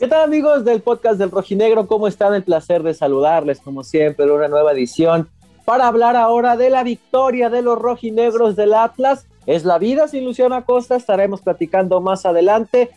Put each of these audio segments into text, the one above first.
¿Qué tal amigos del podcast del Rojinegro? ¿Cómo están? El placer de saludarles como siempre, una nueva edición para hablar ahora de la victoria de los rojinegros del Atlas. Es la vida sin Luciano Acosta, estaremos platicando más adelante.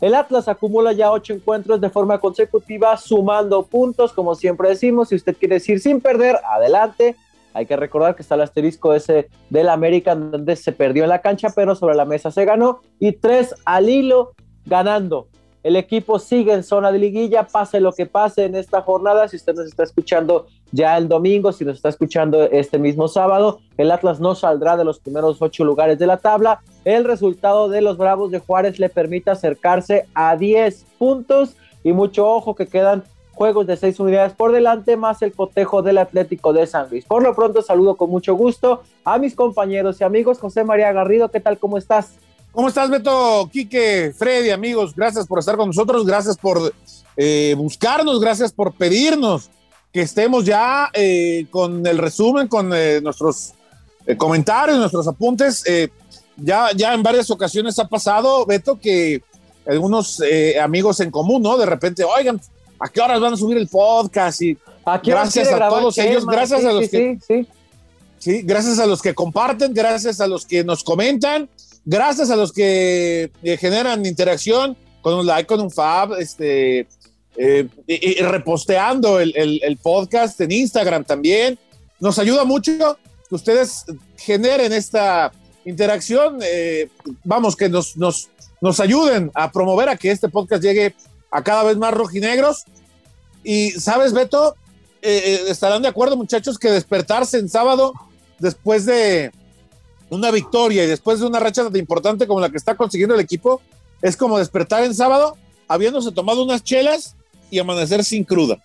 El Atlas acumula ya ocho encuentros de forma consecutiva, sumando puntos, como siempre decimos. Si usted quiere decir sin perder, adelante. Hay que recordar que está el asterisco ese del América, donde se perdió en la cancha, pero sobre la mesa se ganó. Y tres al hilo ganando. El equipo sigue en zona de liguilla, pase lo que pase en esta jornada. Si usted nos está escuchando ya el domingo, si nos está escuchando este mismo sábado, el Atlas no saldrá de los primeros ocho lugares de la tabla. El resultado de los Bravos de Juárez le permite acercarse a 10 puntos y mucho ojo que quedan juegos de seis unidades por delante, más el cotejo del Atlético de San Luis. Por lo pronto, saludo con mucho gusto a mis compañeros y amigos. José María Garrido, ¿qué tal? ¿Cómo estás? ¿Cómo estás, Beto? Quique, Freddy, amigos, gracias por estar con nosotros, gracias por eh, buscarnos, gracias por pedirnos que estemos ya eh, con el resumen, con eh, nuestros comentarios, nuestros apuntes. ya, ya en varias ocasiones ha pasado, Beto, que algunos amigos en común, ¿no? De repente, oigan, ¿a qué horas van a subir el podcast? Y gracias a todos ellos, gracias a los que... Sí, sí, gracias a los que comparten, gracias a los que nos comentan Gracias a los que eh, generan interacción con un like, con un fab, este, eh, y, reposteando el, podcast en Instagram también. Nos ayuda mucho que ustedes generen esta interacción. Eh, vamos, que nos, nos, nos ayuden a promover a que este podcast llegue a cada vez más rojinegros. Y, ¿sabes, Beto? estarán de acuerdo, muchachos, que despertarse en sábado después de una victoria y después de una racha tan importante como la que está consiguiendo el equipo, es como despertar en sábado habiéndose tomado unas chelas y amanecer sin cruda.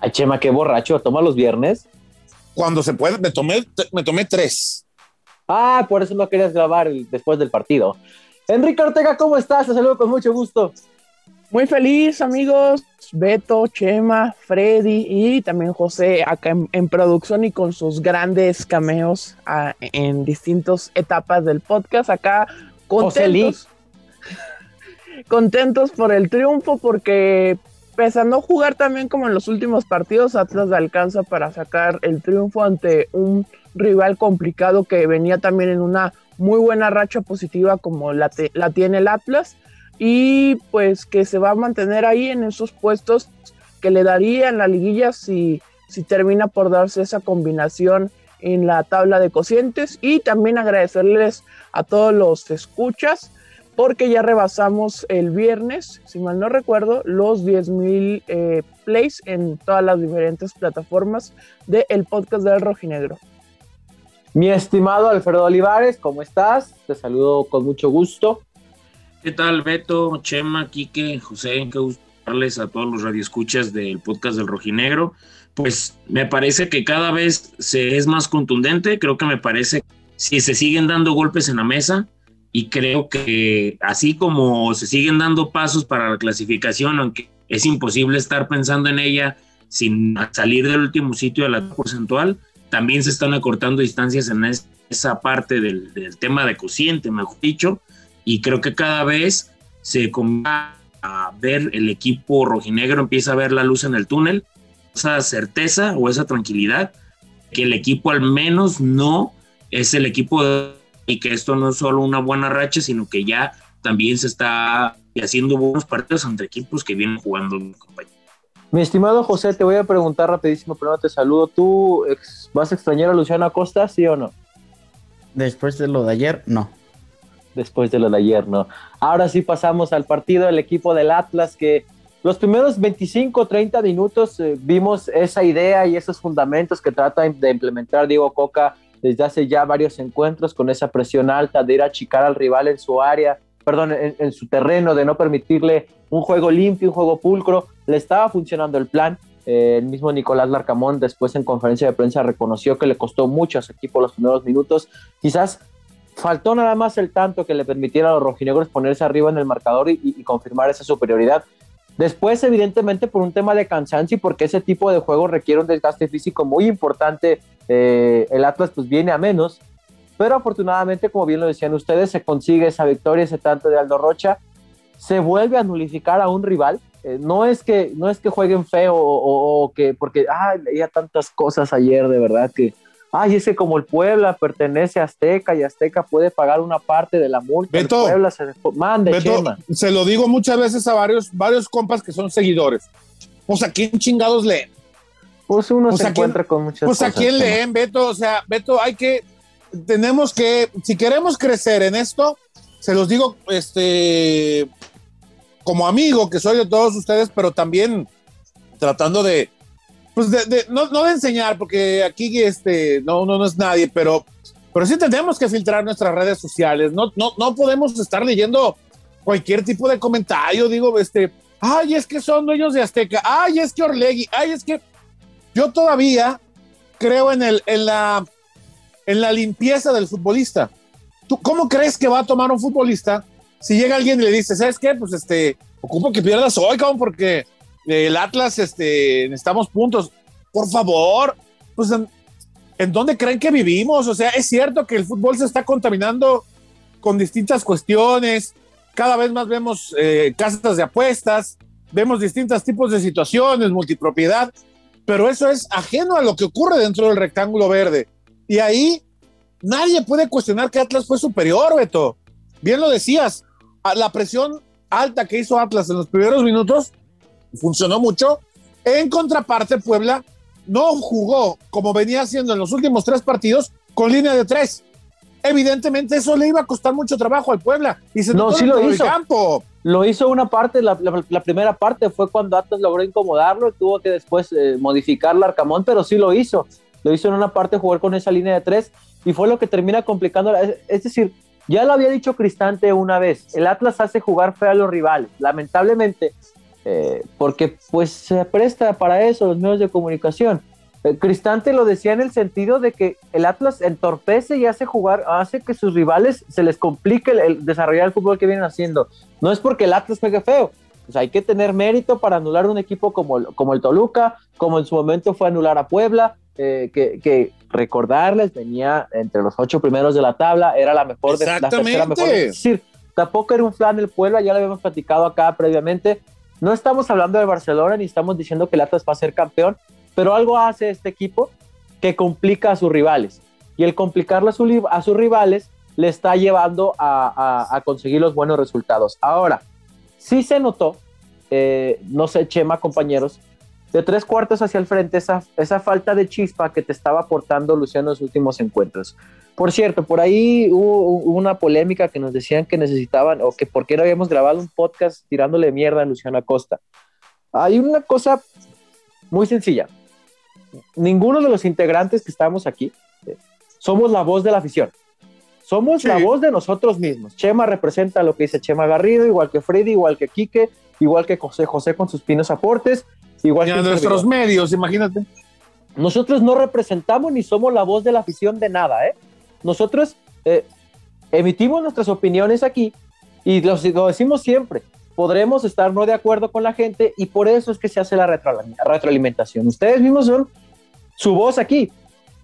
Ay, Chema, qué borracho, ¿toma los viernes? Cuando se puede, me tomé, me tomé tres. Ah, por eso no querías grabar después del partido. Enrique Ortega, ¿cómo estás? Te saludo con mucho gusto. Muy feliz, amigos. Beto, Chema, Freddy y también José acá en, producción y con sus grandes cameos ah, en distintas etapas del podcast. Acá contentos. contentos por el triunfo porque pese a no jugar también como en los últimos partidos, Atlas alcanza para sacar el triunfo ante un rival complicado que venía también en una muy buena racha positiva como la, la tiene el Atlas y pues que se va a mantener ahí en esos puestos que le daría en la liguilla si, si termina por darse esa combinación en la tabla de cocientes y también agradecerles a todos los escuchas porque ya rebasamos el viernes, si mal no recuerdo, los 10.000 eh, plays en todas las diferentes plataformas del el podcast del Rojinegro. Mi estimado Alfredo Olivares, ¿cómo estás? Te saludo con mucho gusto. ¿Qué tal, Beto, Chema, Quique, José? Qué gusto a todos los radioescuchas del podcast del Rojinegro. Pues me parece que cada vez se es más contundente. Creo que me parece si se siguen dando golpes en la mesa y creo que así como se siguen dando pasos para la clasificación, aunque es imposible estar pensando en ella sin salir del último sitio de la porcentual, también se están acortando distancias en esa parte del, del tema de cociente, mejor dicho y creo que cada vez se comienza a ver el equipo rojinegro, empieza a ver la luz en el túnel, esa certeza o esa tranquilidad que el equipo al menos no es el equipo y que esto no es solo una buena racha, sino que ya también se está haciendo buenos partidos entre equipos que vienen jugando. Mi estimado José, te voy a preguntar rapidísimo, primero te saludo. ¿Tú vas a extrañar a Luciano Acosta, sí o no? Después de lo de ayer, no después de lo de ayer, ¿no? Ahora sí pasamos al partido del equipo del Atlas que los primeros 25, 30 minutos eh, vimos esa idea y esos fundamentos que trata de implementar Diego Coca desde hace ya varios encuentros con esa presión alta de ir a achicar al rival en su área, perdón, en, su terreno, de no permitirle un juego limpio, un juego pulcro. Le estaba funcionando el plan. Eh, el mismo Nicolás Larcamón después en conferencia de prensa reconoció que le costó mucho a su equipo los primeros minutos. Quizás Faltó nada más el tanto que le permitiera a los rojinegros ponerse arriba en el marcador y, confirmar esa superioridad. Después, evidentemente, por un tema de cansancio y porque ese tipo de juego requiere un desgaste físico muy importante, eh, el Atlas pues viene a menos. Pero afortunadamente, como bien lo decían ustedes, se consigue esa victoria, ese tanto de Aldo Rocha. Se vuelve a nulificar a un rival eh, no es que no es que jueguen feo o, que porque ay, leía tantas cosas ayer de verdad que ay, es que como el Puebla pertenece a Azteca y Azteca puede pagar una parte de la multa, Beto, el Puebla se mande Beto, se lo digo muchas veces a varios varios compas que son seguidores. Pues a quién chingados leen. Pues uno se encuentra con muchas pues cosas. Pues a quién leen, Beto, o sea, Beto, hay que tenemos que si queremos crecer en esto, se los digo este como amigo que soy de todos ustedes, pero también tratando de, pues de, no, no, de enseñar, porque aquí este, no, no, no es nadie, pero, pero sí tenemos que filtrar nuestras redes sociales. No, no, no podemos estar leyendo cualquier tipo de comentario. Digo, este, ay, es que son dueños de Azteca, ay, es que Orlegui, ay, es que yo todavía creo en, el, en, la, en la limpieza del futbolista. ¿Tú cómo crees que va a tomar un futbolista si llega alguien y le dice, ¿sabes qué? Pues este, ocupo que pierdas hoy, cabrón, porque el Atlas, este, necesitamos puntos. Por favor, pues, ¿en, dónde creen que vivimos? O sea, es cierto que el fútbol se está contaminando con distintas cuestiones. Cada vez más vemos eh, casas de apuestas, vemos distintos tipos de situaciones, multipropiedad, pero eso es ajeno a lo que ocurre dentro del rectángulo verde. Y ahí nadie puede cuestionar que Atlas fue superior, Beto. Bien lo decías, la presión alta que hizo Atlas en los primeros minutos funcionó mucho. En contraparte, Puebla no jugó como venía haciendo en los últimos tres partidos con línea de tres. Evidentemente eso le iba a costar mucho trabajo al Puebla y se no, sí lo hizo. El campo. Lo hizo una parte, la, primera parte fue cuando Atlas logró incomodarlo, tuvo que después eh, modificar el Arcamón, pero sí lo hizo. Lo hizo en una parte jugar con esa línea de tres y fue lo que termina complicando. Es decir, ya lo había dicho Cristante una vez, el Atlas hace jugar feo a los rivales. Lamentablemente, eh, porque pues se presta para eso los medios de comunicación. Eh, Cristante lo decía en el sentido de que el Atlas entorpece y hace jugar, hace que sus rivales se les complique el, desarrollar el fútbol que vienen haciendo. No es porque el Atlas juegue feo, pues hay que tener mérito para anular un equipo como, como el Toluca, como en su momento fue anular a Puebla, eh, que, recordarles, venía entre los ocho primeros de la tabla, era la mejor de la tercera mejor. Es decir, tampoco era un flan del pueblo, ya lo habíamos platicado acá previamente. No estamos hablando de Barcelona ni estamos diciendo que el Atlas va a ser campeón, pero algo hace este equipo que complica a sus rivales. Y el complicarlo a, sus rivales le está llevando a, conseguir los buenos resultados. Ahora, sí se notó, eh, no sé, Chema, compañeros, de tres cuartos hacia el frente esa, esa falta de chispa que te estaba aportando Luciano en los últimos encuentros. Por cierto, por ahí hubo, una polémica que nos decían que necesitaban o que por qué no habíamos grabado un podcast tirándole mierda a Luciano Acosta. Hay una cosa muy sencilla. Ninguno de los integrantes que estamos aquí eh, somos la voz de la afición. Somos la voz de nosotros mismos. Chema representa lo que dice Chema Garrido, igual que Freddy, igual que Quique, igual que José José con sus pinos aportes, Igual que nuestros medios, imagínate. Nosotros no representamos ni somos la voz de la afición de nada, ¿eh? Nosotros eh, emitimos nuestras opiniones aquí y lo, decimos siempre. Podremos estar no de acuerdo con la gente y por eso es que se hace la retroalimentación. Ustedes mismos son su voz aquí.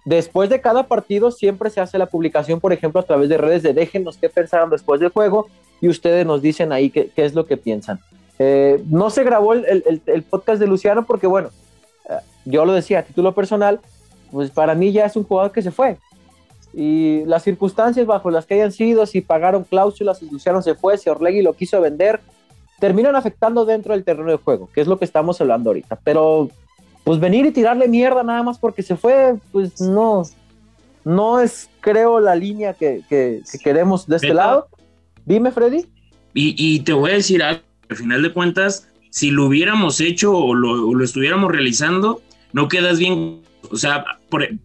Después de cada partido siempre se hace la publicación, por ejemplo, a través de redes de déjenos qué pensaron después del juego y ustedes nos dicen ahí qué, es lo que piensan. Eh, no se grabó el, podcast de Luciano porque, bueno, eh, yo lo decía a título personal, pues para mí ya es un jugador que se fue. Y las circunstancias bajo las que hayan sido, si pagaron cláusulas, si Luciano se fue, si Orlegui lo quiso vender, terminan afectando dentro del terreno de juego, que es lo que estamos hablando ahorita. Pero, pues venir y tirarle mierda nada más porque se fue, pues no, no es, creo, la línea que, queremos de este lado. Dime, Freddy. Y, y te voy a decir algo al final de cuentas, si lo hubiéramos hecho o lo, estuviéramos realizando, no quedas bien. O sea,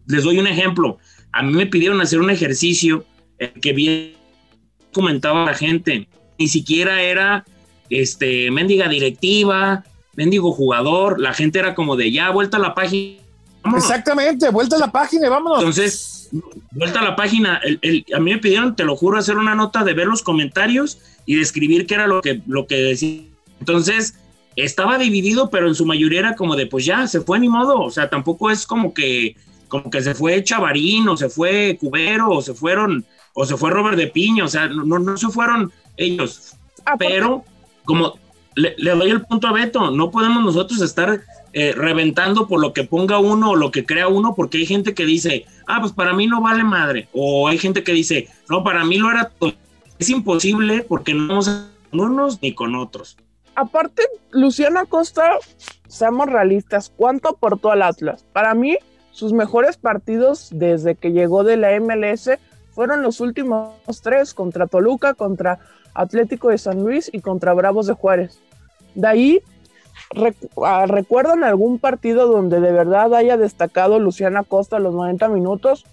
les doy un ejemplo. A mí me pidieron hacer un ejercicio que bien comentaba la gente. Ni siquiera era este mendiga directiva, mendigo jugador. La gente era como de ya, vuelta a la página. Exactamente, vuelta a la página y vámonos. Entonces, vuelta a la página. a mí me pidieron, te lo juro, hacer una nota de ver los comentarios y describir qué era lo que, lo que decía. Entonces, estaba dividido, pero en su mayoría era como de, pues ya, se fue ni modo. O sea, tampoco es como que, como que se fue Chavarín, o se fue Cubero, o se fueron, o se fue Robert de Piña, o sea, no, no se fueron ellos. Ah, pero, como le, doy el punto a Beto, no podemos nosotros estar eh, reventando por lo que ponga uno o lo que crea uno, porque hay gente que dice, ah, pues para mí no vale madre, o hay gente que dice, no, para mí lo era todo. Es imposible porque no vamos con unos ni con otros. Aparte, Luciana Costa, seamos realistas, ¿cuánto aportó al Atlas? Para mí, sus mejores partidos desde que llegó de la MLS fueron los últimos tres, contra Toluca, contra Atlético de San Luis y contra Bravos de Juárez. De ahí, ah, ¿recuerdan algún partido donde de verdad haya destacado Luciana Costa los 90 minutos?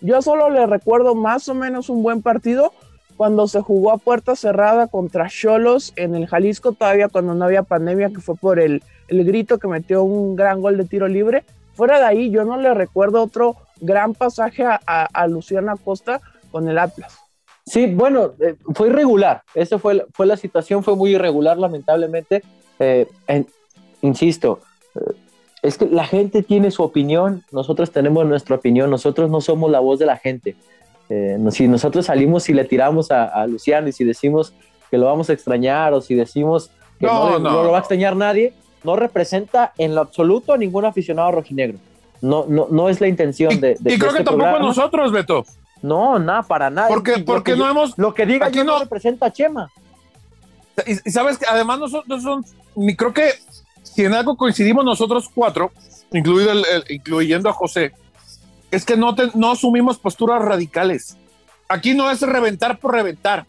Yo solo le recuerdo más o menos un buen partido cuando se jugó a puerta cerrada contra Cholos en el Jalisco, todavía cuando no había pandemia, que fue por el, el grito que metió un gran gol de tiro libre. Fuera de ahí, yo no le recuerdo otro gran pasaje a, a Luciana Costa con el Atlas. Sí, bueno, eh, fue irregular. Esa fue, fue la situación, fue muy irregular, lamentablemente. Eh, insisto, eh, es que la gente tiene su opinión, nosotros tenemos nuestra opinión, nosotros no somos la voz de la gente. si nosotros salimos y le tiramos a, Luciano y si decimos que lo vamos a extrañar o si decimos que no, lo va a extrañar nadie, no representa en lo absoluto a ningún aficionado rojinegro. No, no, no es la intención de, de, Y creo que este tampoco nosotros, Beto. No, nada, para nada. Porque, porque no hemos. Lo que diga aquí no, representa a Chema. Y, sabes que además nosotros son. Creo que si en algo coincidimos nosotros cuatro, incluido el, incluyendo a José, es que no, no asumimos posturas radicales. Aquí no es reventar por reventar.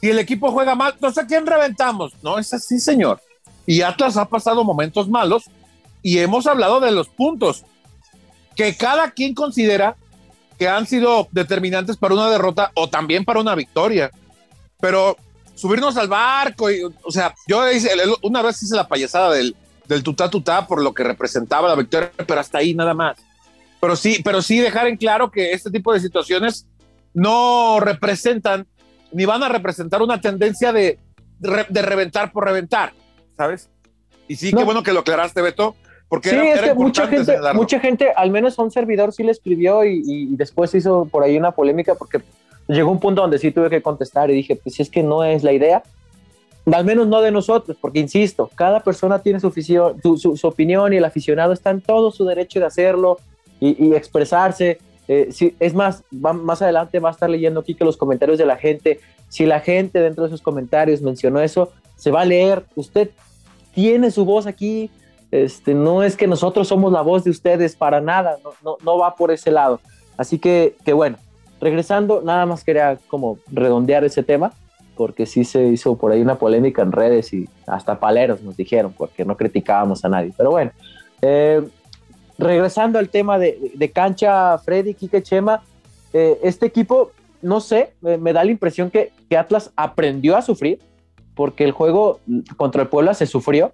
Si el equipo juega mal, no sé quién reventamos. No es así, señor. Y Atlas ha pasado momentos malos y hemos hablado de los puntos que cada quien considera que han sido determinantes para una derrota o también para una victoria. Pero subirnos al barco, y, o sea, yo una vez hice la payasada del, del tutá tutá por lo que representaba la victoria, pero hasta ahí nada más. Pero sí, pero sí dejar en claro que este tipo de situaciones no representan ni van a representar una tendencia de, de, reventar por reventar, ¿sabes? Y sí, qué bueno que lo aclaraste, Beto, porque sí, es que mucha gente, mucha gente, al menos a un servidor sí le escribió y, después hizo por ahí una polémica porque llegó un punto donde sí tuve que contestar y dije, pues si es que no es la idea, al menos no de nosotros, porque insisto, cada persona tiene su, su, su, opinión y el aficionado está en todo su derecho de hacerlo y, expresarse. Eh, si, es más, más adelante va a estar leyendo aquí que los comentarios de la gente, si la gente dentro de sus comentarios mencionó eso, se va a leer, usted tiene su voz aquí, este, no es que nosotros somos la voz de ustedes para nada, no, no, va por ese lado. Así que, que bueno, regresando, nada más quería como redondear ese tema, porque sí se hizo por ahí una polémica en redes y hasta paleros nos dijeron, porque no criticábamos a nadie. Pero bueno, eh, regresando al tema de, de, cancha, Freddy, Kike Chema, eh, este equipo, no sé, me, da la impresión que, que, Atlas aprendió a sufrir, porque el juego contra el Puebla se sufrió,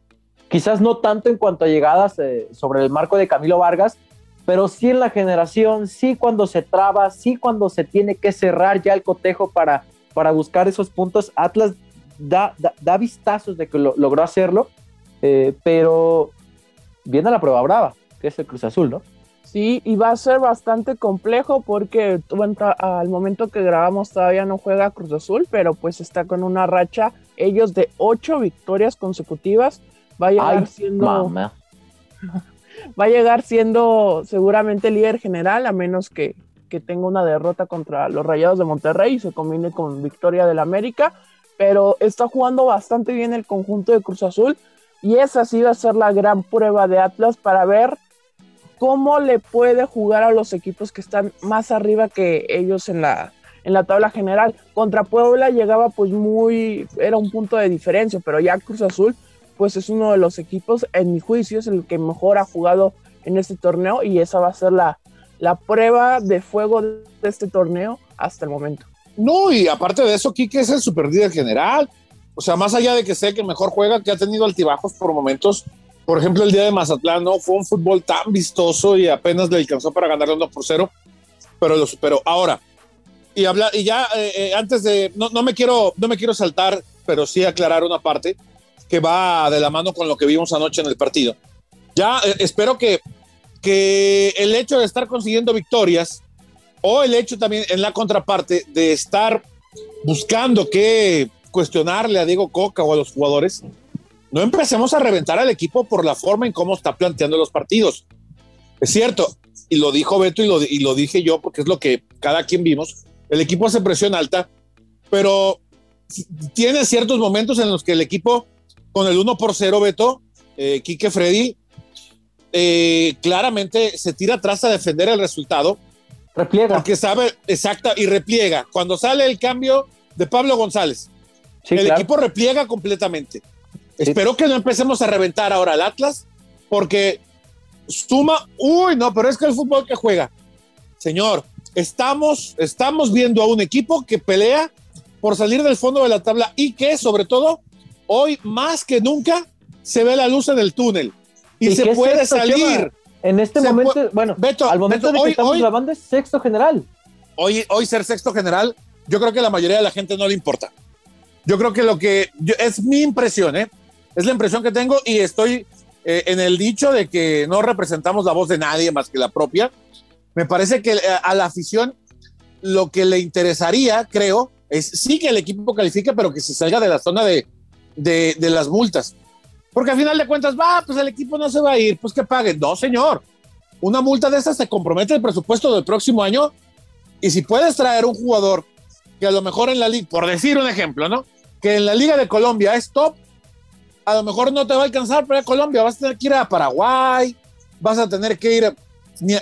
quizás no tanto en cuanto a llegadas eh, sobre el marco de Camilo Vargas, pero sí en la generación, sí cuando se traba, sí cuando se tiene que cerrar ya el cotejo para, para buscar esos puntos. Atlas da, da, vistazos de que lo, logró hacerlo, eh, pero viene a la prueba brava, que es el Cruz Azul, ¿no? Sí, y va a ser bastante complejo porque al momento que grabamos todavía no juega Cruz Azul, pero pues está con una racha ellos de ocho victorias consecutivas va a llegar siendo. Va a llegar siendo seguramente líder general, a menos que, tenga una derrota contra los Rayados de Monterrey y se combine con victoria del América. Pero está jugando bastante bien el conjunto de Cruz Azul. Y esa sí va a ser la gran prueba de Atlas para ver cómo le puede jugar a los equipos que están más arriba que ellos en la, en la tabla general. Contra Puebla llegaba pues muy, era un punto de diferencia, pero ya Cruz Azul pues es uno de los equipos, en mi juicio, es el que mejor ha jugado en este torneo y esa va a ser la, la prueba de fuego de este torneo hasta el momento. No, y aparte de eso, Quique es el super líder general. O sea, más allá de que sé que mejor juega, que ha tenido altibajos por momentos. Por ejemplo, el día de Mazatlán no fue un fútbol tan vistoso y apenas le alcanzó para ganar 1 por 0, pero lo superó. Ahora, y, habla, y ya eh, eh, antes de, no, no, me quiero, no me quiero saltar, pero sí aclarar una parte que va de la mano con lo que vimos anoche en el partido. Ya eh, espero que, que el hecho de estar consiguiendo victorias o el hecho también en la contraparte de estar buscando que cuestionarle a Diego Coca o a los jugadores, no empecemos a reventar al equipo por la forma en cómo está planteando los partidos. Es cierto, y lo dijo Beto y lo, y lo dije yo porque es lo que cada quien vimos. El equipo hace presión alta, pero tiene ciertos momentos en los que el equipo con el 1 por 0, Beto, eh, Quique Freddy, eh, claramente se tira atrás a defender el resultado. Repliega. Porque sabe, exacta, y repliega. Cuando sale el cambio de Pablo González, el equipo repliega completamente. Espero que no empecemos a reventar ahora al Atlas, porque suma, uy, no, pero es que el fútbol que juega, señor, estamos, estamos viendo a un equipo que pelea por salir del fondo de la tabla y que sobre todo hoy más que nunca se ve la luz en el túnel y, se puede salir. En este momento, bueno, al momento de que estamos grabando es sexto general. Hoy, hoy ser sexto general, yo creo que la mayoría de la gente no le importa. Yo creo que lo que es mi impresión, ¿eh? Es la impresión que tengo y estoy eh, en el dicho de que no representamos la voz de nadie más que la propia. Me parece que eh, a la afición lo que le interesaría, creo, es sí que el equipo califique, pero que se salga de la zona de, de, de las multas. Porque al final de cuentas, va, pues el equipo no se va a ir, pues que paguen. No, señor. Una multa de esas se compromete el presupuesto del próximo año. Y si puedes traer un jugador que a lo mejor en la liga, por decir un ejemplo, ¿no? Que en la Liga de Colombia es top, a lo mejor no te va a alcanzar para Colombia, vas a tener que ir a Paraguay, vas a tener que ir,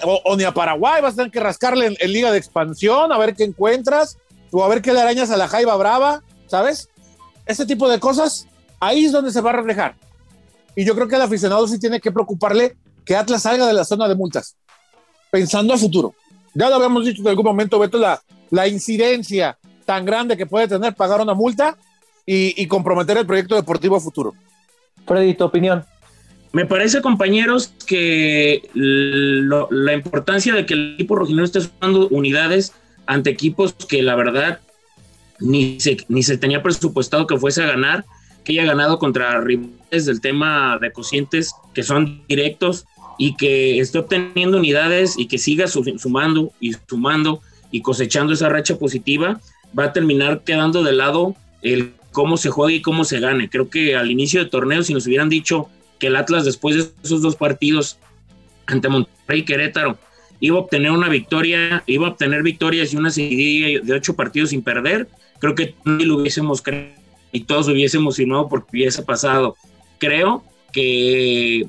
o, ni a Paraguay, vas a tener que rascarle en, Liga de Expansión, a ver qué encuentras, o a ver qué le arañas a la Jaiba Brava, ¿sabes? Ese tipo de cosas, ahí es donde se va a reflejar. Y yo creo que el aficionado sí tiene que preocuparle que Atlas salga de la zona de multas, pensando a futuro. Ya lo habíamos dicho en algún momento, Beto, la, la incidencia tan grande que puede tener pagar una multa y, comprometer el proyecto deportivo a futuro. Freddy, tu opinión. Me parece, compañeros, que la importancia de que el equipo rojinegro esté sumando unidades ante equipos que la verdad ni se, ni se tenía presupuestado que fuese a ganar que haya ganado contra rivales del tema de cocientes que son directos y que esté obteniendo unidades y que siga sumando y sumando y cosechando esa racha positiva, va a terminar quedando de lado el cómo se juega y cómo se gane. Creo que al inicio de torneo, si nos hubieran dicho que el Atlas después de esos dos partidos ante Monterrey y Querétaro iba a obtener una victoria, iba a obtener victorias y una serie de ocho partidos sin perder, creo que lo hubiésemos creído y todos hubiésemos firmado porque hubiese pasado. Creo que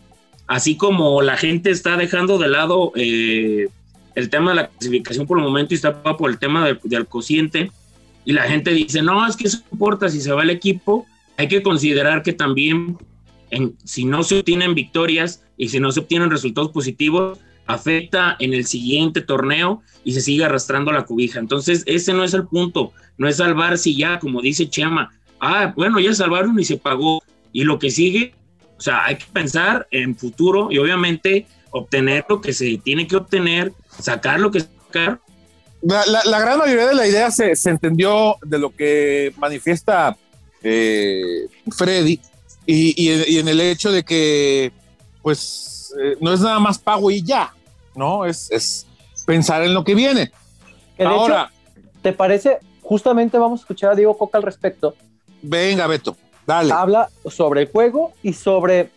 así como la gente está dejando de lado eh, el tema de la clasificación por el momento y está por el tema del, cociente, y la gente dice, no, es que eso importa si se va el equipo, hay que considerar que también si no se obtienen victorias y si no se obtienen resultados positivos, afecta en el siguiente torneo y se sigue arrastrando la cubija. Entonces, ese no es el punto, no es salvar si ya, como dice Chema, ah, bueno, ya salvaron y se pagó. Y lo que sigue, o sea, hay que pensar en futuro y obviamente obtener lo que se tiene que obtener, sacar lo que sacar. La, gran mayoría de la idea se, entendió de lo que manifiesta eh, Freddy y, en el hecho de que, pues, eh, no es nada más pago y ya, ¿no? Es, pensar en lo que viene. Ahora, ¿te parece? Justamente vamos a escuchar a Diego Coca al respecto Venga, Beto, dale. Habla sobre el juego y sobre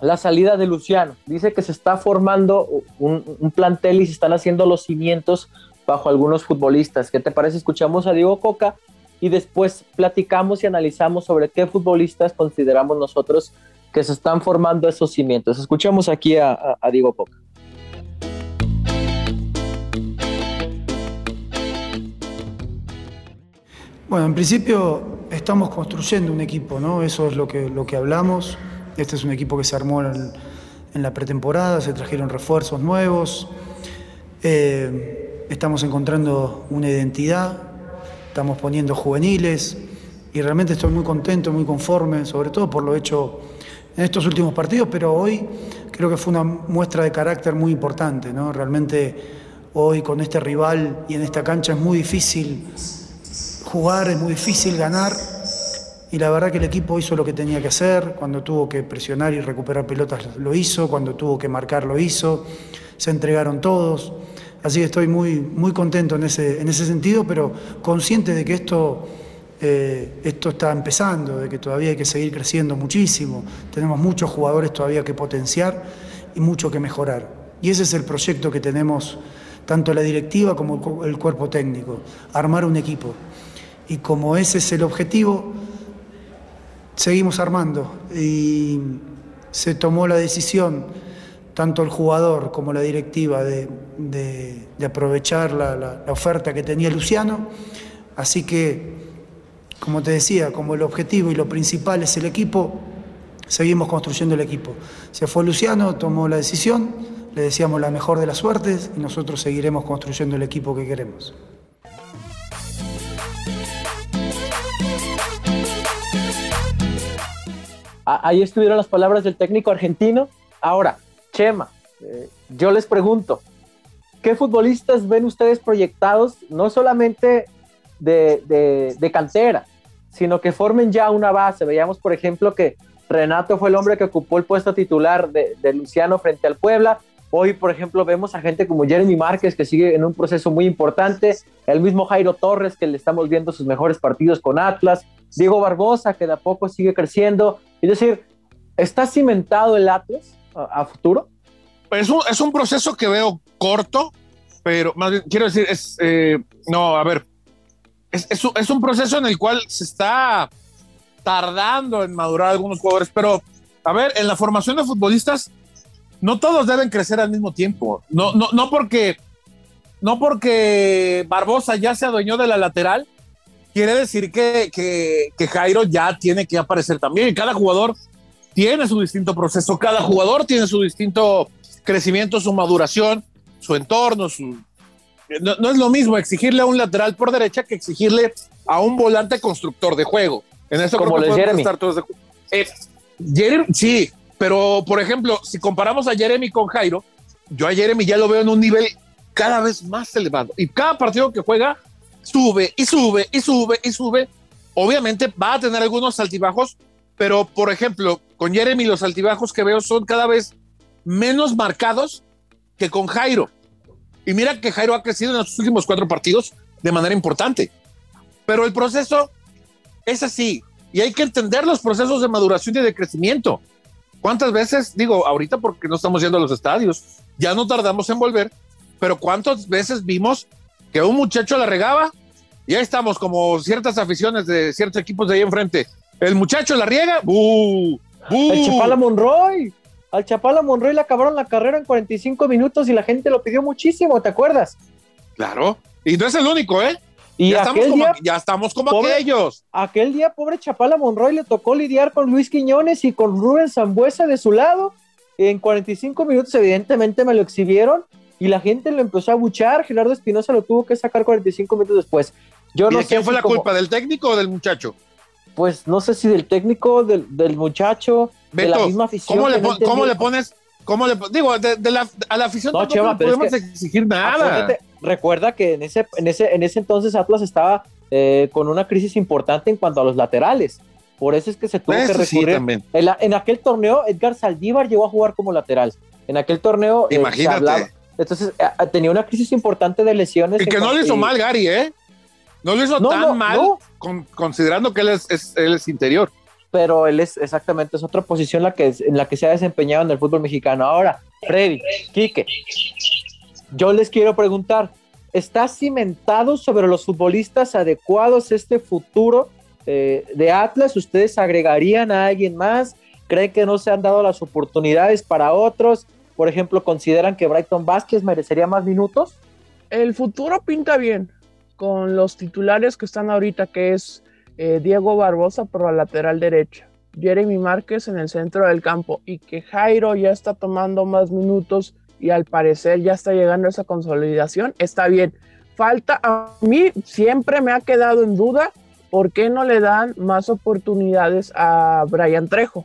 la salida de Luciano. Dice que se está formando un, plantel y se están haciendo los cimientos bajo algunos futbolistas. ¿Qué te parece? Escuchamos a Diego Coca y después platicamos y analizamos sobre qué futbolistas consideramos nosotros que se están formando esos cimientos. Escuchamos aquí a Diego Coca. Bueno, en principio estamos construyendo un equipo, ¿no? Eso es lo que, lo que hablamos. Este es un equipo que se armó en, la pretemporada, se trajeron refuerzos nuevos. Eh, estamos encontrando una identidad, estamos poniendo juveniles y realmente estoy muy contento, muy conforme, sobre todo por lo hecho en estos últimos partidos, pero hoy creo que fue una muestra de carácter muy importante, ¿no? Realmente hoy con este rival y en esta cancha es muy difícil jugar, es muy difícil ganar. Y la verdad que el equipo hizo lo que tenía que hacer, cuando tuvo que presionar y recuperar pelotas lo hizo, cuando tuvo que marcar lo hizo, se entregaron todos. Así que estoy muy, muy contento en ese, en ese sentido, pero consciente de que esto eh, esto está empezando, de que todavía hay que seguir creciendo muchísimo. Tenemos muchos jugadores todavía que potenciar y mucho que mejorar. Y ese es el proyecto que tenemos tanto la directiva como el cuerpo técnico, armar un equipo. Y como ese es el objetivo, seguimos armando. Y se tomó la decisión, tanto el jugador como la directiva, de, aprovechar la, la oferta que tenía Luciano. Así que, como te decía, como el objetivo y lo principal es el equipo, seguimos construyendo el equipo. Se fue Luciano, tomó la decisión, le deseamos la mejor de las suertes y nosotros seguiremos construyendo el equipo que queremos. Ahí estuvieron las palabras del técnico argentino. Ahora, Chema, eh, yo les pregunto, ¿qué futbolistas ven ustedes proyectados no solamente de, de cantera, sino que formen ya una base? Veíamos, por ejemplo, que Renato fue el hombre que ocupó el puesto titular de, Luciano frente al Puebla. Hoy, por ejemplo, vemos a gente como Jeremy Márquez que sigue en un proceso muy importante, el mismo Jairo Torres que le estamos viendo sus mejores partidos con Atlas, Diego Barbosa que de a poco sigue creciendo. Es decir, ¿está cimentado el Atlas a, futuro? Es un, es un proceso que veo corto, pero más bien, quiero decir, es, eh, no, a ver, es, es un proceso en el cual se está tardando en madurar algunos jugadores, pero a ver, en la formación de futbolistas, no todos deben crecer al mismo tiempo. No, no, no porque, no porque Barbosa ya se adueñó de la lateral, quiere decir que, que, Jairo ya tiene que aparecer también. Cada jugador tiene su distinto proceso, cada jugador tiene su distinto crecimiento, su maduración, su entorno, su... No, no es lo mismo exigirle a un lateral por derecha que exigirle a un volante constructor de juego. En eso Como creo Jeremy. Estar todos eh, Jeremy, sí, pero por ejemplo, si comparamos a Jeremy con Jairo, yo a Jeremy ya lo veo en un nivel cada vez más elevado. Y cada partido que juega, sube y sube y sube y sube. Obviamente va a tener algunos altibajos, pero por ejemplo, con Jeremy los altibajos que veo son cada vez menos marcados que con Jairo. Y mira que Jairo ha crecido en los últimos cuatro partidos de manera importante. Pero el proceso es así. Y hay que entender los procesos de maduración y de crecimiento. ¿Cuántas veces, digo, ahorita porque no estamos yendo a los estadios, ya no tardamos en volver, pero cuántas veces vimos que un muchacho la regaba y ahí estamos como ciertas aficiones de ciertos equipos de ahí enfrente. El muchacho la riega, ¡buh! El Chapala Monroy. Al Chapala Monroy le acabaron la carrera en 45 minutos y la gente lo pidió muchísimo, ¿te acuerdas? Claro. Y no es el único, ¿eh? Y ya, estamos como, ya estamos como aquellos. Aquel día, pobre Chapala Monroy, le tocó lidiar con Luis Quiñones y con Rubén Zambuesa de su lado. En 45 minutos, evidentemente, me lo exhibieron y la gente lo empezó a buchar. Gerardo Espinosa lo tuvo que sacar 45 minutos después. Yo no ¿Y de quién fue la culpa? ¿Del técnico o del muchacho? Pues no sé si del técnico, del, muchacho, de la misma afición. ¿Cómo, le, pones? ¿Cómo le digo, de, la, a la afición no, no podemos exigir nada recuerda que en ese, en ese, en ese entonces Atlas estaba eh, con una crisis importante en cuanto a los laterales. Por eso es que se tuvo que recurrir. en, aquel torneo, Edgar Saldívar llegó a jugar como lateral. En aquel torneo. Eh, Imagínate. entonces eh, tenía una crisis importante de lesiones. Y que no le hizo mal Gary, ¿eh? No le hizo tan mal, considerando que él es, él es interior pero él es exactamente, es otra posición la que, en la que se ha desempeñado en el fútbol mexicano. Ahora, Freddy, Quique, yo les quiero preguntar, ¿está cimentado sobre los futbolistas adecuados este futuro eh, de Atlas? ¿Ustedes agregarían a alguien más? ¿Creen que no se han dado las oportunidades para otros? Por ejemplo, ¿consideran que Brighton Vázquez merecería más minutos? El futuro pinta bien con los titulares que están ahorita, que es eh, Diego Barbosa por la lateral derecha, Jeremy Márquez en el centro del campo y que Jairo ya está tomando más minutos y al parecer ya está llegando a esa consolidación, está bien. Falta a mí, siempre me ha quedado en duda por qué no le dan más oportunidades a Brian Trejo.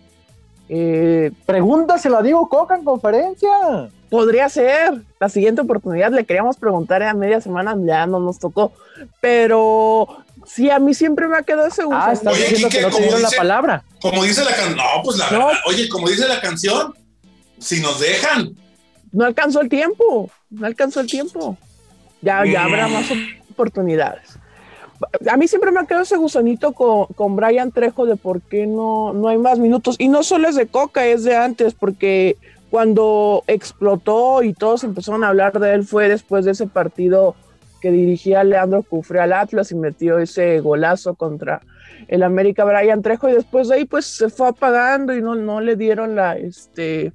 Eh, la digo Coca en conferencia. Podría ser. La siguiente oportunidad le queríamos preguntar a media semana, ya no nos tocó. Pero sí, a mí siempre me ha quedado ese gusto. Ah, estás diciendo que no te dieron la palabra. Como dice la canción, no, pues la verdad, oye, como dice la canción, si nos dejan, no alcanzó el tiempo, no alcanzó el tiempo. Ya, ya habrá más oportunidades. A mí siempre me ha quedado ese gusanito con, con Brian Trejo de por qué no, no hay más minutos. Y no solo es de Coca, es de antes, porque cuando explotó y todos empezaron a hablar de él fue después de ese partido que dirigía Leandro Cufre al Atlas y metió ese golazo contra el América Brian Trejo y después de ahí pues se fue apagando y no, no le dieron la, este,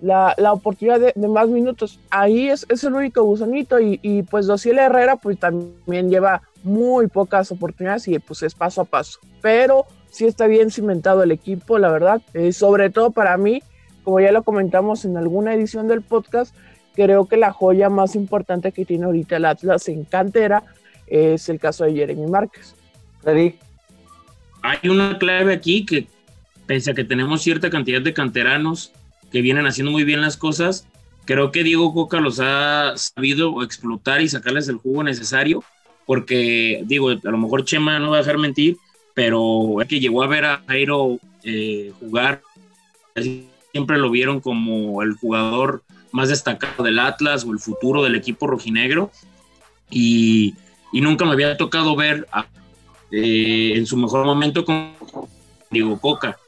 la, oportunidad de, más minutos. Ahí es, es el único gusanito y, y pues Dociel Herrera pues también lleva muy pocas oportunidades y pues es paso a paso. Pero sí está bien cimentado el equipo, la verdad. Eh, sobre todo para mí, como ya lo comentamos en alguna edición del podcast, creo que la joya más importante que tiene ahorita el Atlas en cantera es el caso de Jeremy Márquez. Hay una clave aquí que, pese a que tenemos cierta cantidad de canteranos que vienen haciendo muy bien las cosas, creo que Diego Coca los ha sabido explotar y sacarles el jugo necesario, porque, digo, a lo mejor Chema no va a dejar mentir, pero es que llegó a ver a Jairo eh, jugar siempre lo vieron como el jugador más destacado del Atlas o el futuro del equipo rojinegro. Y, nunca me había tocado ver eh, en su mejor momento con Diego Coca.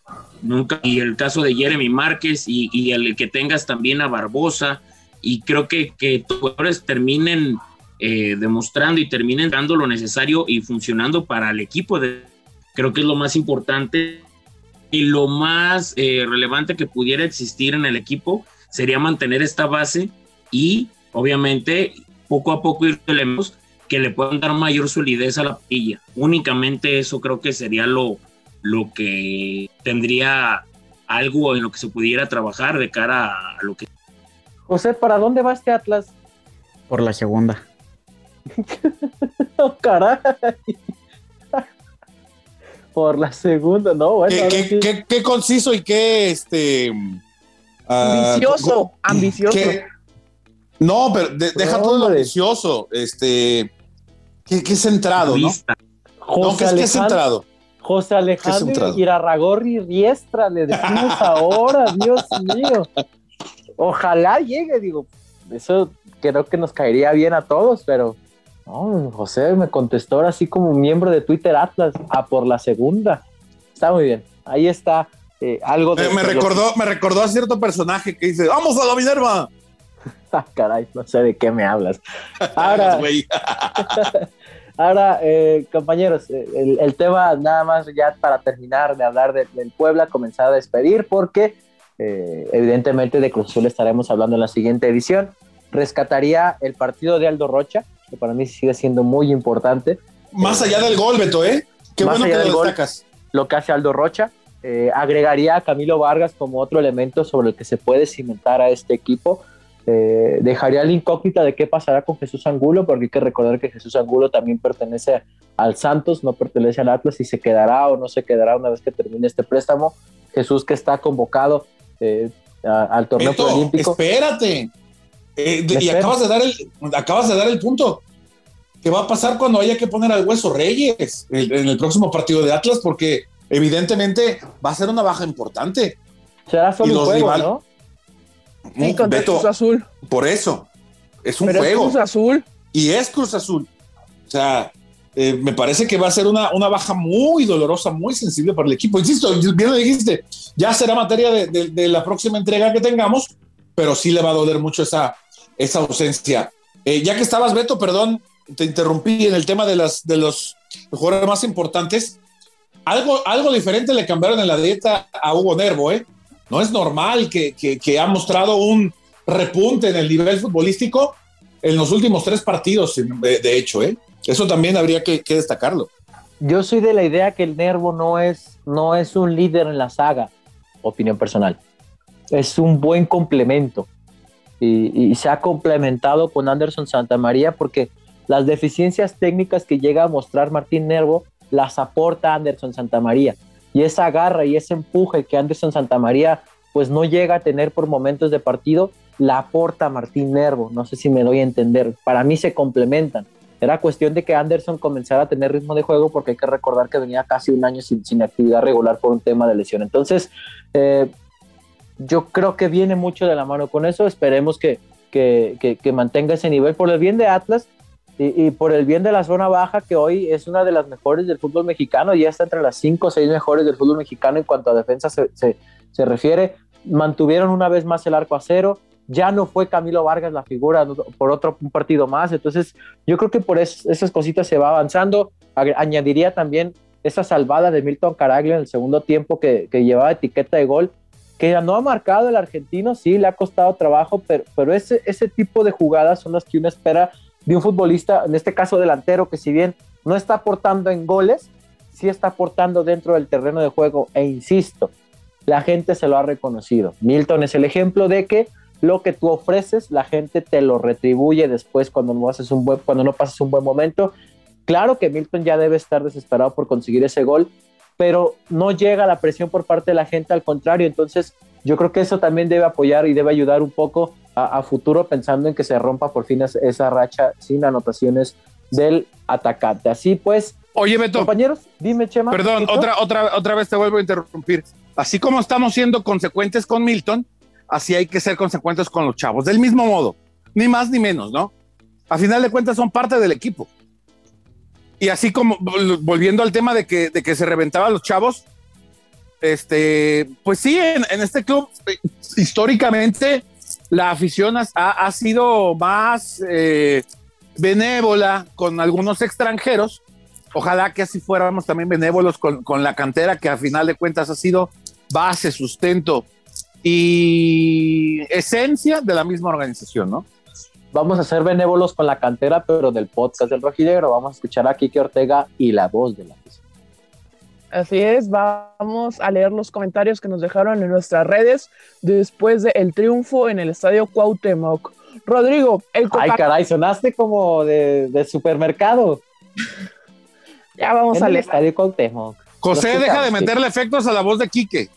Nunca. Y el caso de Jeremy Márquez y, el que tengas también a Barbosa. Y creo que, que jugadores terminen eh, demostrando y terminen dando lo necesario y funcionando para el equipo. De, creo que es lo más importante y lo más eh, relevante que pudiera existir en el equipo sería mantener esta base y obviamente poco a poco ir elementos que le puedan dar mayor solidez a la pilla. Únicamente eso creo que sería lo, lo que tendría algo en lo que se pudiera trabajar de cara a lo que... José, ¿para dónde va este Atlas? Por la segunda. oh, caray por la segunda, ¿no? Bueno, ¿Qué, conciso y qué este. Ah, ambicioso, ambicioso. no, pero deja todo lo ambicioso. Este. Qué, centrado, ¿no? José no, ¿qué, centrado? José Alejandro Irarragorri Riestra, le decimos ahora, Dios mío. Ojalá llegue, digo, eso creo que nos caería bien a todos, pero no, José me contestó así como miembro de Twitter Atlas, a por la segunda. Está muy bien. Ahí está eh, algo de. Me, recordó, me recordó a cierto personaje que dice: ¡Vamos a la Minerva! ah, caray, no sé de qué me hablas. Ahora, ahora eh, compañeros, eh, el, tema nada más ya para terminar de hablar del Puebla, comenzar a despedir, porque evidentemente de Cruz Azul estaremos hablando en la siguiente edición. Rescataría el partido de Aldo Rocha, que para mí sigue siendo muy importante. Más allá del gol, Beto, ¿eh? Qué bueno que lo destacas. lo que hace Aldo Rocha. Eh, agregaría a Camilo Vargas como otro elemento sobre el que se puede cimentar a este equipo. Eh, dejaría la incógnita de qué pasará con Jesús Angulo, porque hay que recordar que Jesús Angulo también pertenece al Santos, no pertenece al Atlas y se quedará o no se quedará una vez que termine este préstamo. Jesús que está convocado eh, al torneo olímpico. Espérate, eh, y acabas de, dar el, acabas de dar el punto. ¿Qué va a pasar cuando haya que poner al Hueso Reyes en, el próximo partido de Atlas? Porque evidentemente va a ser una baja importante. Será solo un juego, ¿no? Sí, contra Cruz Azul. Por eso. Es un juego. Cruz Azul. Y es Cruz Azul. O sea, eh, me parece que va a ser una, una, baja muy dolorosa, muy sensible para el equipo. Insisto, bien lo dijiste, ya será materia de, de la próxima entrega que tengamos, pero sí le va a doler mucho esa, esa ausencia. Eh, ya que estabas, Beto, perdón, te interrumpí en el tema de, las, de los jugadores más importantes. Algo, algo diferente le cambiaron en la dieta a Hugo Nervo, ¿eh? No es normal que, que, ha mostrado un repunte en el nivel futbolístico en los últimos tres partidos, de, hecho, ¿eh? Eso también habría que, que, destacarlo. Yo soy de la idea que el Nervo no es, no es un líder en la saga, opinión personal. Es un buen complemento y, se ha complementado con Anderson Santamaría porque las deficiencias técnicas que llega a mostrar Martín Nervo las aporta Anderson Santamaría y esa garra y ese empuje que Anderson Santamaría pues no llega a tener por momentos de partido la aporta Martín Nervo, no sé si me doy a entender, para mí se complementan. Era cuestión de que Anderson comenzara a tener ritmo de juego porque hay que recordar que venía casi un año sin, sin actividad regular por un tema de lesión. Entonces, eh, yo creo que viene mucho de la mano con eso. Esperemos que, que, mantenga ese nivel por el bien de Atlas y, por el bien de la zona baja, que hoy es una de las mejores del fútbol mexicano, ya está entre las cinco o seis mejores del fútbol mexicano en cuanto a defensa se, se, refiere, mantuvieron una vez más el arco a cero, ya no fue Camilo Vargas la figura por otro partido más, entonces yo creo que por esas cositas se va avanzando, añadiría también esa salvada de Milton Caraglio en el segundo tiempo que, que llevaba etiqueta de gol, que no ha marcado el argentino, sí, le ha costado trabajo, pero, pero ese, ese tipo de jugadas son las que uno espera de un futbolista, en este caso delantero, que si bien no está aportando en goles, sí está aportando dentro del terreno de juego. E insisto, la gente se lo ha reconocido. Milton es el ejemplo de que lo que tú ofreces, la gente te lo retribuye después cuando no, haces un buen, cuando no pasas un buen momento. Claro que Milton ya debe estar desesperado por conseguir ese gol, pero no llega la presión por parte de la gente, al contrario. Entonces, yo creo que eso también debe apoyar y debe ayudar un poco a, futuro pensando en que se rompa por fin esa racha sin anotaciones del atacante. Así pues, Oye, Beto. Compañeros, dime, Chema. Perdón, otra, otra, otra vez te vuelvo a interrumpir. Así como estamos siendo consecuentes con Milton, así hay que ser consecuentes con los chavos, del mismo modo, ni más ni menos, ¿no? A final de cuentas son parte del equipo. Y así como, volviendo al tema de que, de que se reventaban los chavos, este, pues sí, en, este club, eh, históricamente, la afición ha, sido más eh, benévola con algunos extranjeros. Ojalá que así fuéramos también benévolos con, la cantera, que a final de cuentas ha sido base, sustento y esencia de la misma organización, ¿no? Vamos a ser benévolos con la cantera, pero del podcast del Rojinegro. Vamos a escuchar a Kike Ortega y la voz de la afición. Así es, vamos a leer los comentarios que nos dejaron en nuestras redes después del triunfo en el estadio Cuauhtémoc. Rodrigo, el Ay, caray, sonaste como de, supermercado. ya vamos al estadio Cuauhtémoc. José, deja de meterle efectos a la voz de Quique.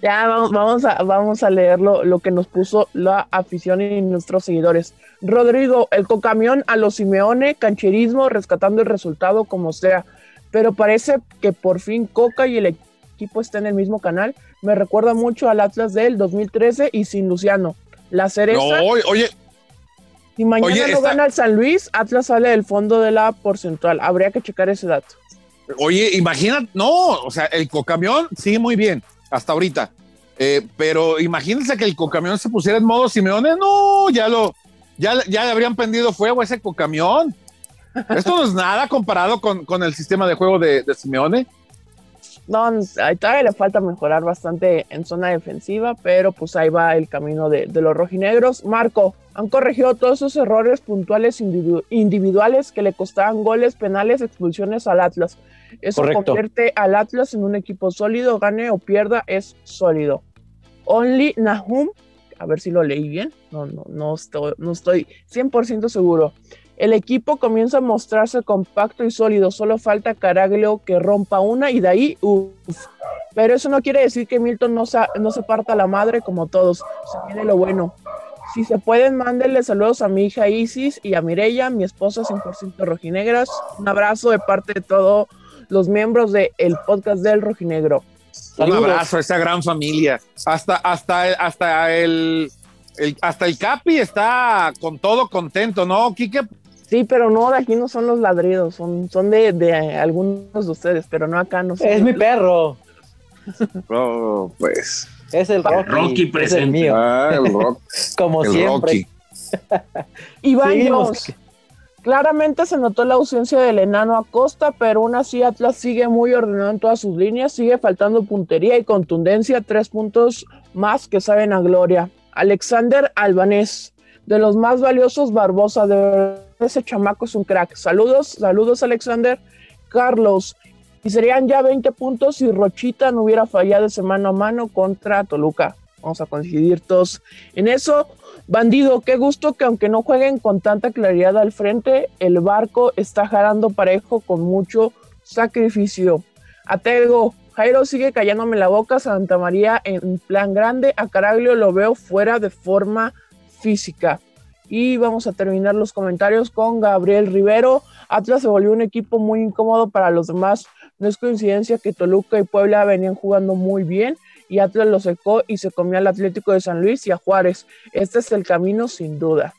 Ya vamos, vamos, a, vamos a leer lo, que nos puso la afición y nuestros seguidores. Rodrigo, el cocamión a los Simeone, cancherismo, rescatando el resultado como sea pero parece que por fin Coca y el equipo están en el mismo canal. Me recuerda mucho al Atlas del 2013 y sin Luciano. La cereza. No, oye. Si mañana no gana el San Luis, Atlas sale del fondo de la porcentual. Habría que checar ese dato. Oye, imagina, no, o sea, el cocamión sigue muy bien hasta ahorita. Eh, pero imagínense que el cocamión se pusiera en modo Simeone, no, ya lo, ya, ya le habrían prendido fuego a ese cocamión. Esto no es nada comparado con, el sistema de juego de, Simeone. No, todavía le falta mejorar bastante en zona defensiva, pero pues ahí va el camino de, los rojinegros. Marco, han corregido todos esos errores puntuales individuales que le costaban goles, penales, expulsiones al Atlas. Eso convierte al Atlas en un equipo sólido, gane o pierda, es sólido. Only Nahum, a ver si lo leí bien, no, no, no estoy, no estoy 100% seguro. El equipo comienza a mostrarse compacto y sólido, solo falta Caraglio que rompa una y de ahí, uff. Pero eso no quiere decir que Milton no, no se parta la madre como todos, se viene lo bueno. Si se pueden, mándenle saludos a mi hija Isis y a Mirella, mi esposa 100% rojinegras. Un abrazo de parte de todos los miembros del podcast del Rojinegro. Un abrazo a esa gran familia. Hasta, hasta, hasta el, el, hasta el Capi está con todo contento, ¿no, Quique? Sí, pero no, de aquí no son los ladridos, son, son de, de algunos de ustedes, pero no acá no Es mi perro. Oh, pues. Es el Rocky. Rocky presente. el mío. Ah, el Como siempre. Iván Jones. Claramente se notó la ausencia del enano Acosta, pero aún así Atlas sigue muy ordenado en todas sus líneas, sigue faltando puntería y contundencia, tres puntos más que saben a gloria. Alexander Albanés, de los más valiosos Barbosa, de ese chamaco es un crack. Saludos, saludos Alexander. Carlos, y serían ya 20 puntos si Rochita no hubiera fallado ese mano a mano contra Toluca. Vamos a coincidir todos en eso. Bandido, qué gusto que aunque no jueguen con tanta claridad al frente, el barco está jalando parejo con mucho sacrificio. Atego, Jairo sigue callándome la boca, Santa María en plan grande, a Caraglio lo veo fuera de forma física. Y vamos a terminar los comentarios con Gabriel Rivero. Atlas se volvió un equipo muy incómodo para los demás. No es coincidencia que Toluca y Puebla venían jugando muy bien y Atlas lo secó y se comió al Atlético de San Luis y a Juárez. Este es el camino sin duda.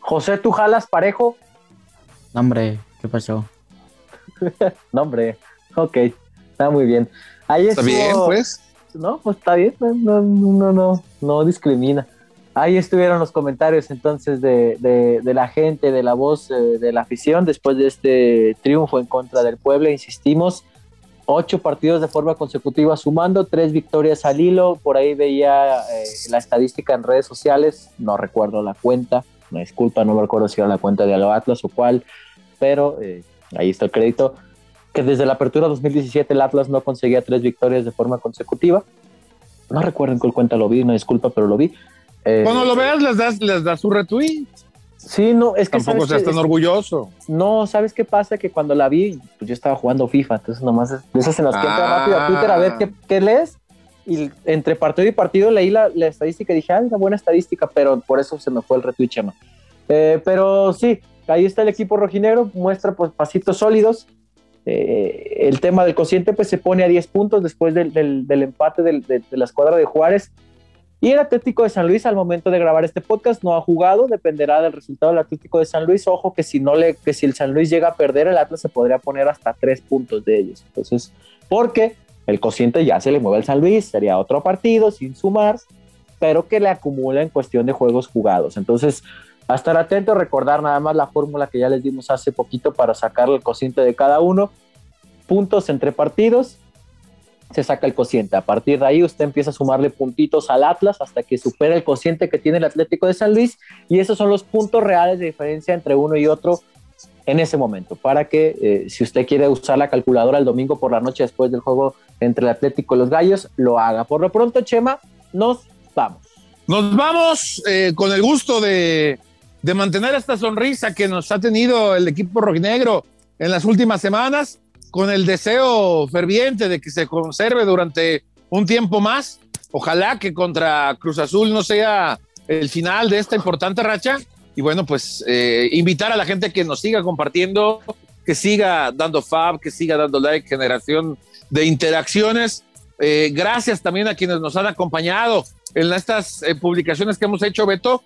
José, ¿tú jalas parejo? No, hombre, ¿qué pasó? no, hombre, ok, está muy bien. Ahí Está estuvo- bien, pues. No, pues está bien, no, no, no, no, no discrimina. Ahí estuvieron los comentarios entonces de, de- de la gente, de la voz eh, de la afición después de este triunfo en contra del Puebla, insistimos, ocho partidos de forma consecutiva sumando, tres victorias al hilo, por ahí veía eh, la estadística en redes sociales, no recuerdo la cuenta, me disculpa, no me recuerdo si era la cuenta de Alo Atlas o cuál, pero eh, ahí está el crédito, que desde la apertura 2017 el Atlas no conseguía tres victorias de forma consecutiva. No recuerdo en cuál cuenta lo vi, una disculpa, pero lo vi. Eh, Cuando lo veas, les das, les das su retweet. Sí, no, es que Tampoco seas tan orgulloso. No, ¿sabes qué pasa? Que cuando la vi, pues yo estaba jugando FIFA, entonces nomás de esas en las que entra rápido a Twitter a ver qué, qué lees. Y entre partido y partido leí la, la estadística y dije, ah, una buena estadística, pero por eso se me fue el retweet, Chema. Eh, pero sí, ahí está el equipo rojinegro, muestra pues pasitos sólidos. Eh, el tema del cociente pues se pone a 10 puntos después del, del- del empate del- de, de la escuadra de Juárez. Y el Atlético de San Luis al momento de grabar este podcast no ha jugado, dependerá del resultado del Atlético de San Luis. Ojo que si no que si el San Luis llega a perder, el Atlas se podría poner hasta tres puntos de ellos. Entonces, porque el cociente ya se le mueve al San Luis, sería otro partido sin sumar, pero que le acumula en cuestión de juegos jugados. Entonces, a estar atento, recordar nada más la fórmula que ya les dimos hace poquito para sacar el cociente de cada uno. Puntos entre partidos, se saca el cociente. A partir de ahí usted empieza a sumarle puntitos al Atlas hasta que supera el cociente que tiene el Atlético de San Luis y esos son los puntos reales de diferencia entre uno y otro en ese momento, para que eh, si usted quiere usar la calculadora el domingo por la noche después del juego entre el Atlético y los Gallos, lo haga. Por lo pronto, Chema, nos vamos. Nos vamos eh, con el gusto de, de mantener esta sonrisa que nos ha tenido el equipo rojinegro en las últimas semanas, con el deseo ferviente de que se conserve durante un tiempo más. Ojalá que contra Cruz Azul no sea el final de esta importante racha. Y bueno, pues eh, invitar a la gente que nos siga compartiendo, que siga dando fab, que siga dando like, generación de interacciones. Eh, gracias también a quienes nos han acompañado en estas eh, publicaciones que hemos hecho, Beto,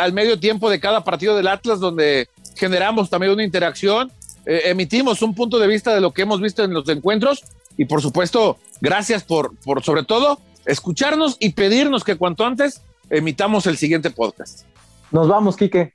al medio tiempo de cada partido del Atlas, donde generamos también una interacción, eh, emitimos un punto de vista de lo que hemos visto en los encuentros y por supuesto, gracias por, por sobre todo escucharnos y pedirnos que cuanto antes emitamos el siguiente podcast. Nos vamos, Quique.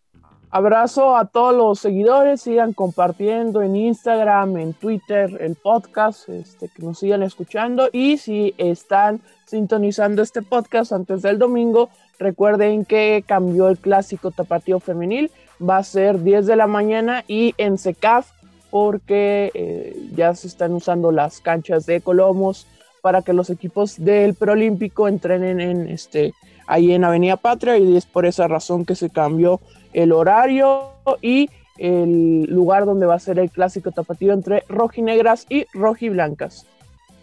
Abrazo a todos los seguidores, sigan compartiendo en Instagram, en Twitter, el podcast, este, que nos sigan escuchando y si están sintonizando este podcast antes del domingo, recuerden que cambió el clásico tapatío femenil, va a ser 10 de la mañana y en SECAF porque eh, ya se están usando las canchas de Colomos para que los equipos del preolímpico entrenen en este ahí en Avenida Patria y es por esa razón que se cambió el horario y el lugar donde va a ser el clásico tapatío entre rojinegras y rojiblancas.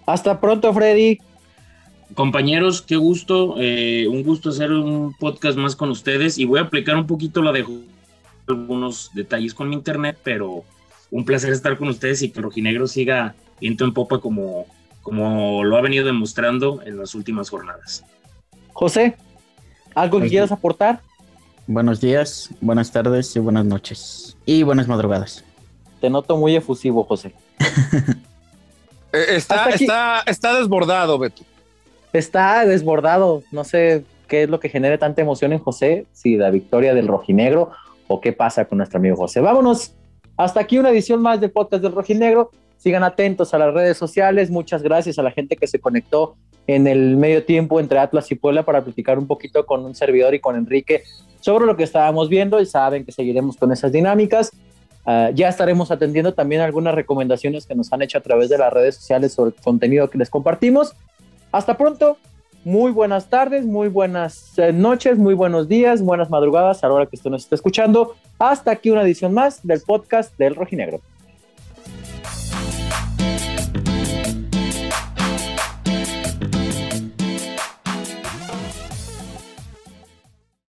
Hasta pronto, Freddy. Compañeros, qué gusto, eh, un gusto hacer un podcast más con ustedes y voy a aplicar un poquito la de algunos detalles con mi internet, pero un placer estar con ustedes y que rojinegro siga viento en popa como, como lo ha venido demostrando en las últimas jornadas. José, ¿algo que quieras aportar? Buenos días, buenas tardes y buenas noches. Y buenas madrugadas. Te noto muy efusivo, José. Eh, está, está, está desbordado, Beto. Está desbordado. No sé qué es lo que genere tanta emoción en José, si la victoria del rojinegro o qué pasa con nuestro amigo José. Vámonos. Hasta aquí una edición más del podcast del rojinegro. Sigan atentos a las redes sociales. Muchas gracias a la gente que se conectó en el medio tiempo entre Atlas y Puebla para platicar un poquito con un servidor y con Enrique sobre lo que estábamos viendo y saben que seguiremos con esas dinámicas. Uh, ya estaremos atendiendo también algunas recomendaciones que nos han hecho a través de las redes sociales sobre el contenido que les compartimos. Hasta pronto, muy buenas tardes, muy buenas eh, noches, muy buenos días, buenas madrugadas a la hora que usted nos está escuchando. Hasta aquí una edición más del podcast del Rojinegro.